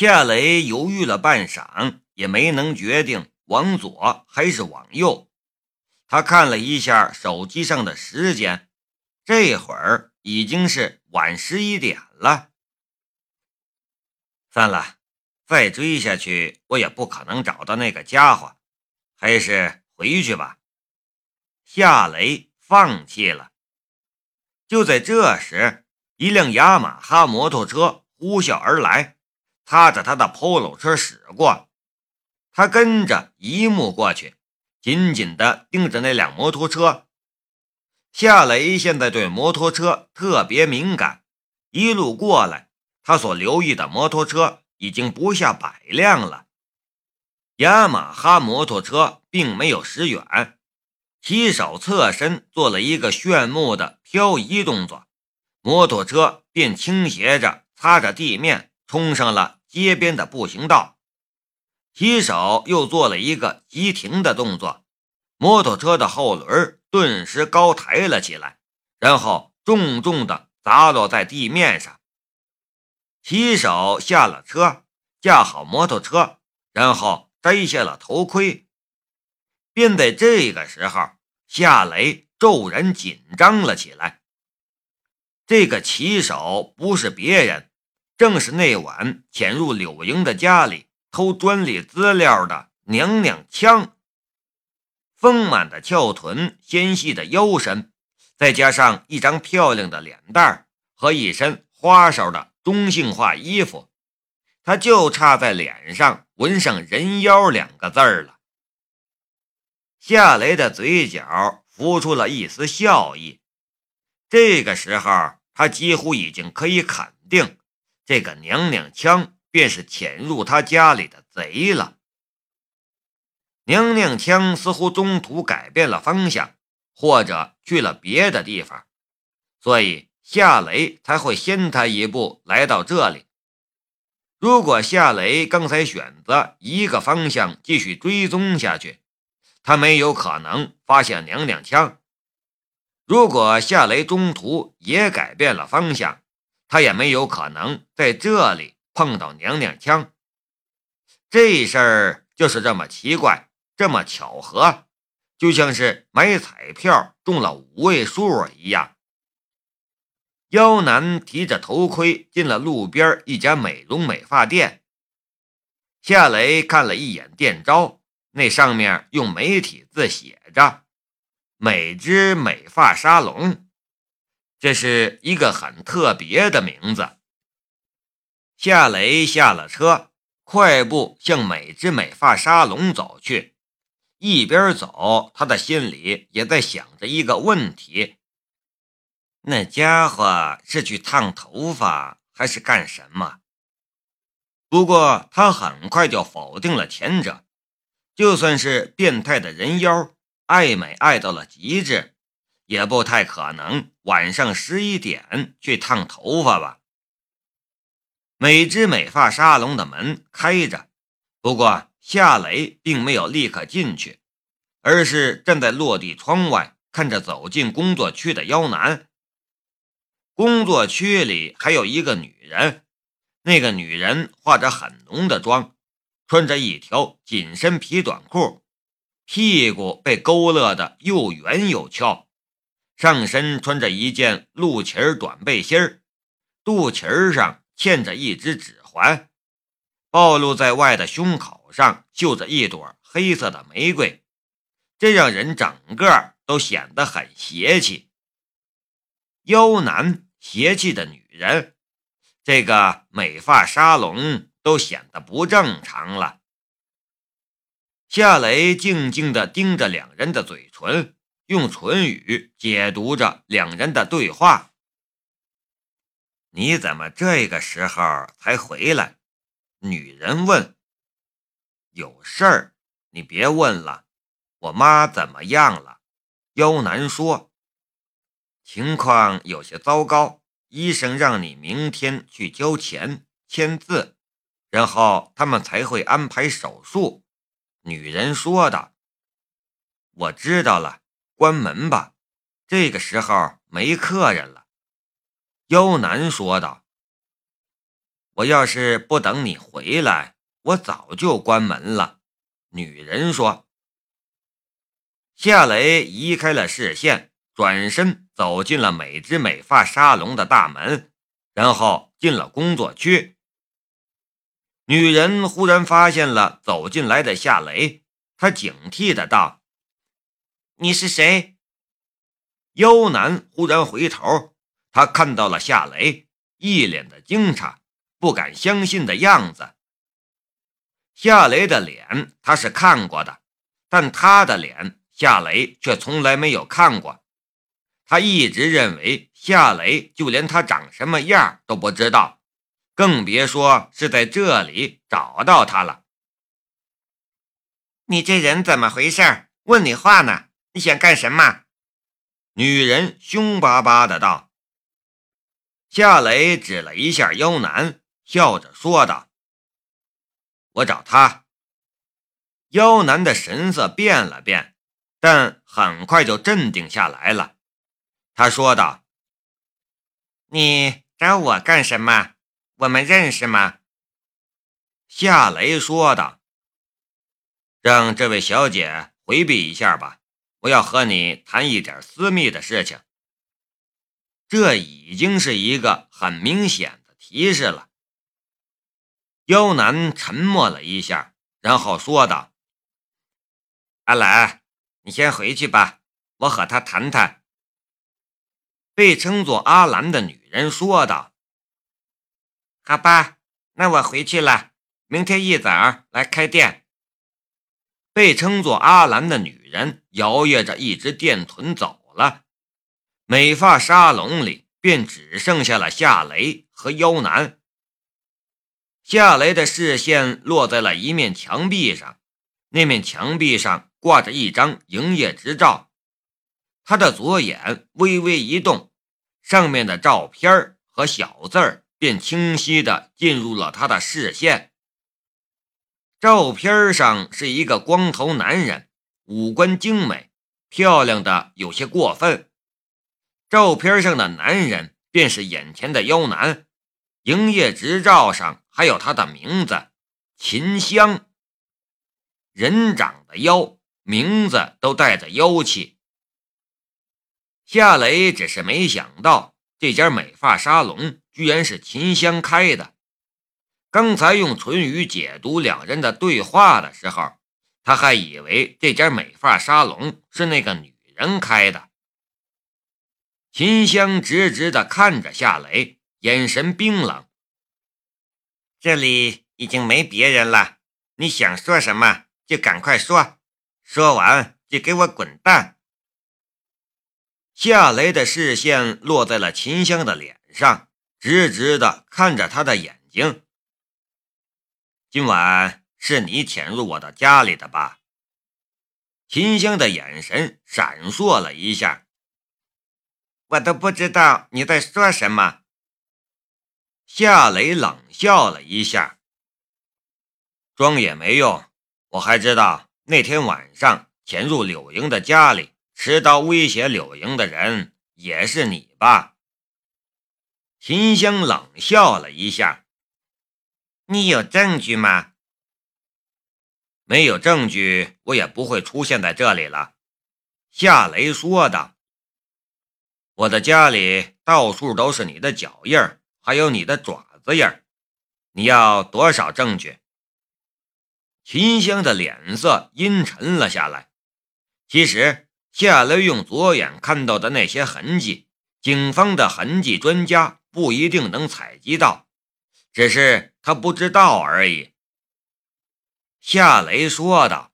夏雷犹豫了半晌，也没能决定往左还是往右。他看了一下手机上的时间，这会儿已经是晚十一点了。算了，再追下去，我也不可能找到那个家伙，还是回去吧。夏雷放弃了。就在这时，一辆雅马哈摩托车呼啸而来，擦着他的 Polo 车驶过。他跟着一目过去，紧紧地盯着那辆摩托车。夏雷现在对摩托车特别敏感，一路过来，他所留意的摩托车已经不下百辆了。雅马哈摩托车并没有驶远。骑手侧身做了一个炫目的漂移动作，摩托车便倾斜着擦着地面，冲上了街边的步行道。骑手又做了一个急停的动作，摩托车的后轮顿时高抬了起来，然后重重的砸落在地面上。骑手下了车，架好摩托车，然后摘下了头盔。便在这个时候，夏雷骤然紧张了起来。这个骑手不是别人，正是那晚潜入柳莹的家里偷专利资料的娘娘腔。丰满的翘臀、纤细的腰身，再加上一张漂亮的脸蛋和一身花哨的中性化衣服，他就差在脸上纹上“人妖”两个字了。夏雷的嘴角浮出了一丝笑意。这个时候，他几乎已经可以肯定，这个娘娘腔便是潜入他家里的贼了。娘娘腔似乎中途改变了方向，或者去了别的地方，所以夏雷才会先他一步来到这里。如果夏雷刚才选择一个方向继续追踪下去，他没有可能发现娘娘腔。如果夏雷中途也改变了方向，他也没有可能在这里碰到娘娘腔。这事儿就是这么奇怪，这么巧合，就像是买彩票中了五位数一样。妖男提着头盔进了路边一家美容美发店。夏雷看了一眼店招。那上面用美体字写着“美之美发沙龙”，这是一个很特别的名字。夏雷下了车，快步向美之美发沙龙走去。一边走，他的心里也在想着一个问题：那家伙是去烫头发，还是干什么？不过他很快就否定了前者。就算是变态的人妖，爱美爱到了极致，也不太可能晚上十一点去烫头发吧？美之美发沙龙的门开着，不过夏雷并没有立刻进去，而是站在落地窗外看着走进工作区的妖男。工作区里还有一个女人，那个女人化着很浓的妆。穿着一条紧身皮短裤，屁股被勾勒的又圆又翘，上身穿着一件露脐短背心儿，肚脐上嵌着一只指环，暴露在外的胸口上绣着一朵黑色的玫瑰，这让人整个都显得很邪气。妖男邪气的女人，这个美发沙龙。都显得不正常了。夏雷静静地盯着两人的嘴唇，用唇语解读着两人的对话。你怎么这个时候才回来？女人问。有事儿，你别问了。我妈怎么样了？妖男说，情况有些糟糕，医生让你明天去交钱签字。然后他们才会安排手术。”女人说道。“我知道了，关门吧，这个时候没客人了。”妖男说道。“我要是不等你回来，我早就关门了。”女人说。夏雷移开了视线，转身走进了美之美发沙龙的大门，然后进了工作区。女人忽然发现了走进来的夏雷，她警惕的道：“你是谁？”幽南忽然回头，他看到了夏雷，一脸的惊诧，不敢相信的样子。夏雷的脸他是看过的，但他的脸夏雷却从来没有看过。他一直认为夏雷就连他长什么样都不知道。更别说是在这里找到他了。你这人怎么回事？问你话呢？你想干什么？女人凶巴巴的道。夏雷指了一下妖男，笑着说道：“我找他。”妖男的神色变了变，但很快就镇定下来了。他说道：“你找我干什么？”我们认识吗？夏雷说道：“让这位小姐回避一下吧，我要和你谈一点私密的事情。”这已经是一个很明显的提示了。妖男沉默了一下，然后说道：“阿兰，你先回去吧，我和他谈谈。”被称作阿兰的女人说道。好吧，那我回去了。明天一早来开店。被称作阿兰的女人摇曳着一只电臀走了，美发沙龙里便只剩下了夏雷和妖男。夏雷的视线落在了一面墙壁上，那面墙壁上挂着一张营业执照。他的左眼微微一动，上面的照片和小字儿。便清晰地进入了他的视线。照片上是一个光头男人，五官精美，漂亮的有些过分。照片上的男人便是眼前的妖男，营业执照上还有他的名字秦香。人长得妖，名字都带着妖气。夏雷只是没想到这家美发沙龙。居然是秦香开的。刚才用唇语解读两人的对话的时候，他还以为这家美发沙龙是那个女人开的。秦香直直地看着夏雷，眼神冰冷。这里已经没别人了，你想说什么就赶快说，说完就给我滚蛋。夏雷的视线落在了秦香的脸上。直直的看着他的眼睛。今晚是你潜入我的家里的吧？秦香的眼神闪烁了一下。我都不知道你在说什么。夏雷冷笑了一下。装也没用，我还知道那天晚上潜入柳莹的家里，持刀威胁柳莹的人也是你吧？秦香冷笑了一下：“你有证据吗？”“没有证据，我也不会出现在这里了。”夏雷说道。“我的家里到处都是你的脚印儿，还有你的爪子印儿。你要多少证据？”秦香的脸色阴沉了下来。其实，夏雷用左眼看到的那些痕迹，警方的痕迹专家。不一定能采集到，只是他不知道而已。”夏雷说道。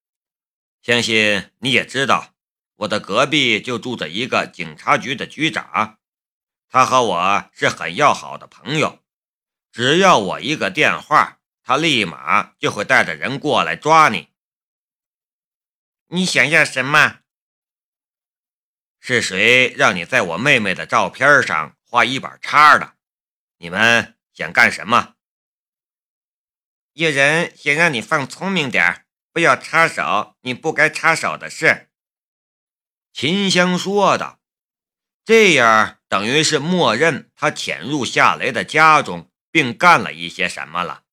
“相信你也知道，我的隔壁就住着一个警察局的局长，他和我是很要好的朋友。只要我一个电话，他立马就会带着人过来抓你。你想要什么？是谁让你在我妹妹的照片上？”画一把叉的，你们想干什么？有人想让你放聪明点不要插手你不该插手的事。秦香说的，这样等于是默认他潜入夏雷的家中，并干了一些什么了。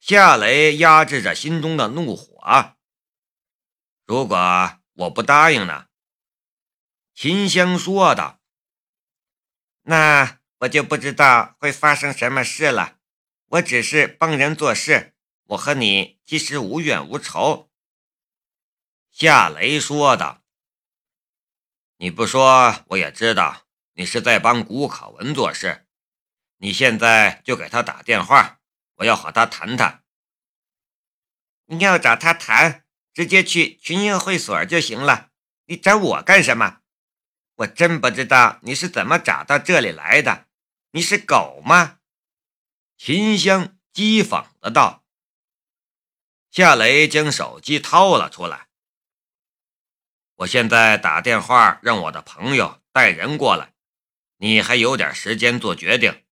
夏雷压制着心中的怒火。如果我不答应呢？秦香说道。那我就不知道会发生什么事了。我只是帮人做事，我和你其实无怨无仇。夏雷说道。你不说我也知道，你是在帮古可文做事。你现在就给他打电话，我要和他谈谈。你要找他谈，直接去群英会所就行了。你找我干什么？我真不知道你是怎么找到这里来的。你是狗吗？秦香讥讽的道。夏雷将手机掏了出来。我现在打电话让我的朋友带人过来，你还有点时间做决定。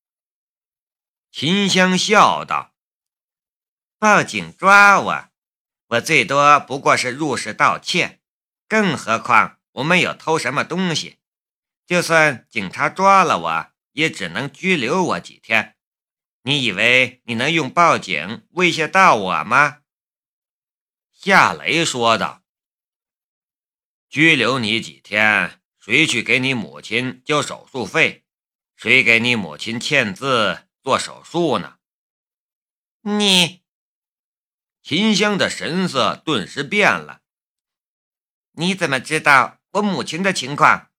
秦香笑道：“报警抓我，我最多不过是入室盗窃，更何况我没有偷什么东西。就算警察抓了我，也只能拘留我几天。你以为你能用报警威胁到我吗？”夏雷说道：“拘留你几天，谁去给你母亲交手术费？谁给你母亲签字？”做手术呢？你，秦香的神色顿时变了。你怎么知道我母亲的情况？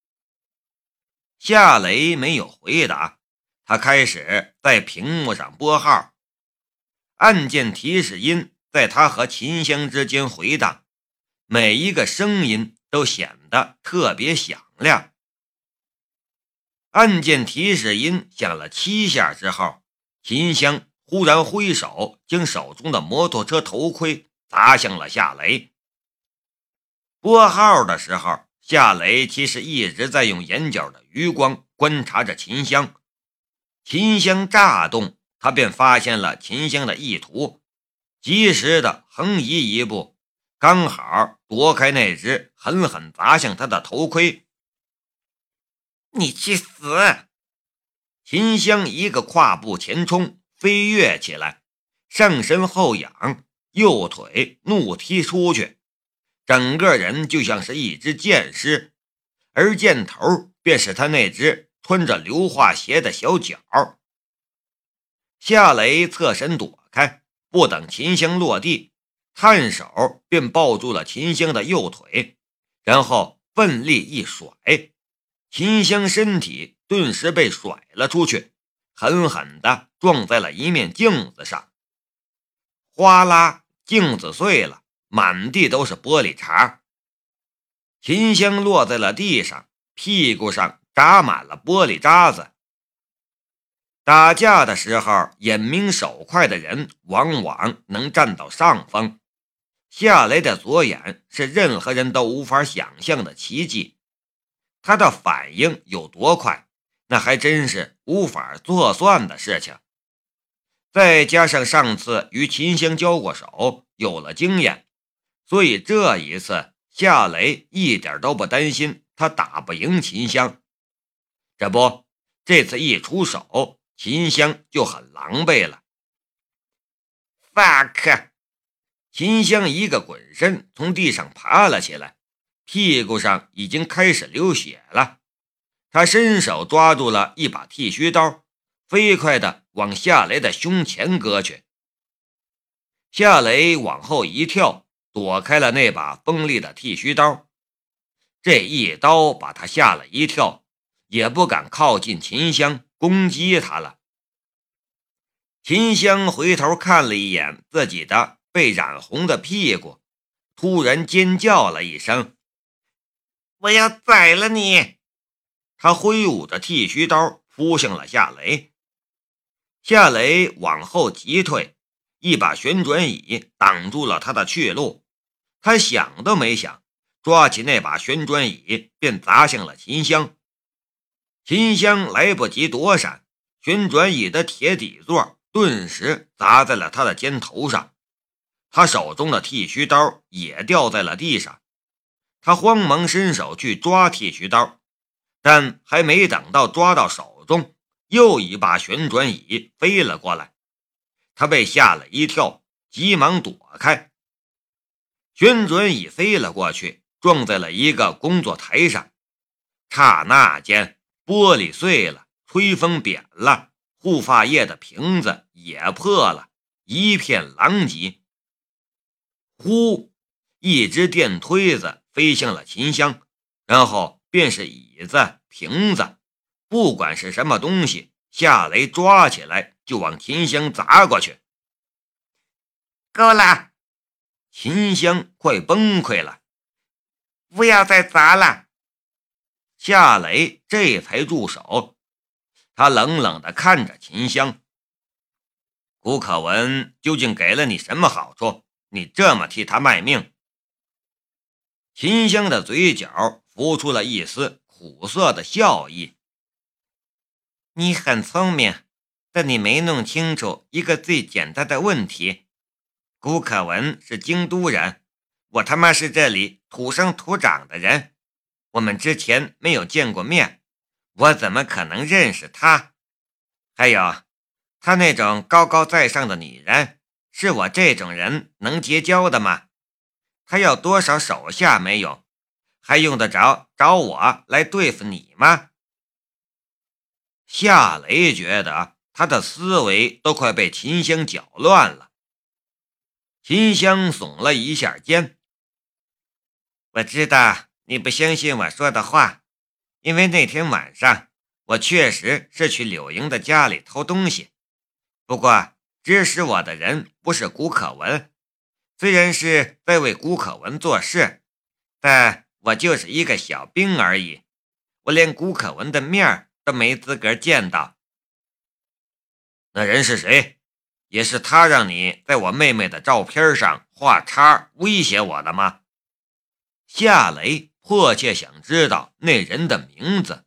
夏雷没有回答，他开始在屏幕上拨号，按键提示音在他和秦香之间回荡，每一个声音都显得特别响亮。按键提示音响了七下之后，秦香忽然挥手，将手中的摩托车头盔砸向了夏雷。拨号的时候，夏雷其实一直在用眼角的余光观察着秦香。秦香乍动，他便发现了秦香的意图，及时的横移一步，刚好躲开那只狠狠砸向他的头盔。你去死！秦香一个跨步前冲，飞跃起来，上身后仰，右腿怒踢出去，整个人就像是一只箭矢，而箭头便是他那只穿着硫化鞋的小脚。夏雷侧身躲开，不等秦香落地，探手便抱住了秦香的右腿，然后奋力一甩。秦香身体顿时被甩了出去，狠狠地撞在了一面镜子上，哗啦，镜子碎了，满地都是玻璃碴。秦香落在了地上，屁股上扎满了玻璃渣子。打架的时候，眼明手快的人往往能占到上风。夏雷的左眼是任何人都无法想象的奇迹。他的反应有多快，那还真是无法做算的事情。再加上上次与秦香交过手，有了经验，所以这一次夏雷一点都不担心他打不赢秦香。这不，这次一出手，秦香就很狼狈了。fuck！秦香一个滚身从地上爬了起来。屁股上已经开始流血了，他伸手抓住了一把剃须刀，飞快地往夏雷的胸前割去。夏雷往后一跳，躲开了那把锋利的剃须刀。这一刀把他吓了一跳，也不敢靠近秦香攻击他了。秦香回头看了一眼自己的被染红的屁股，突然尖叫了一声。我要宰了你！他挥舞着剃须刀扑向了夏雷。夏雷往后急退，一把旋转椅挡住了他的去路。他想都没想，抓起那把旋转椅便砸向了秦香。秦香来不及躲闪，旋转椅的铁底座顿时砸在了他的肩头上，他手中的剃须刀也掉在了地上。他慌忙伸手去抓剃须刀，但还没等到抓到手中，又一把旋转椅飞了过来，他被吓了一跳，急忙躲开。旋转椅飞了过去，撞在了一个工作台上，刹那间玻璃碎了，吹风扁了，护发液的瓶子也破了，一片狼藉。呼，一只电推子飞向了秦香，然后便是椅子、瓶子。不管是什么东西，夏雷抓起来就往秦香砸过去。够了，秦香快崩溃了，不要再砸了。夏雷这才住手，他冷冷地看着秦香。古可文究竟给了你什么好处？你这么替他卖命？秦香的嘴角浮出了一丝苦涩的笑意。你很聪明，但你没弄清楚一个最简单的问题：古可文是京都人，我他妈是这里土生土长的人，我们之前没有见过面，我怎么可能认识他？还有，他那种高高在上的女人，是我这种人能结交的吗？他要多少手下没有，还用得着找我来对付你吗？夏雷觉得他的思维都快被秦香搅乱了。秦香耸了一下肩：“我知道你不相信我说的话，因为那天晚上我确实是去柳莹的家里偷东西。不过指使我的人不是古可文，虽然是在为古可文做事，但我就是一个小兵而已，我连古可文的面。”都没资格见到。那人是谁？也是他让你在我妹妹的照片上画叉威胁我的吗？夏雷迫切想知道那人的名字。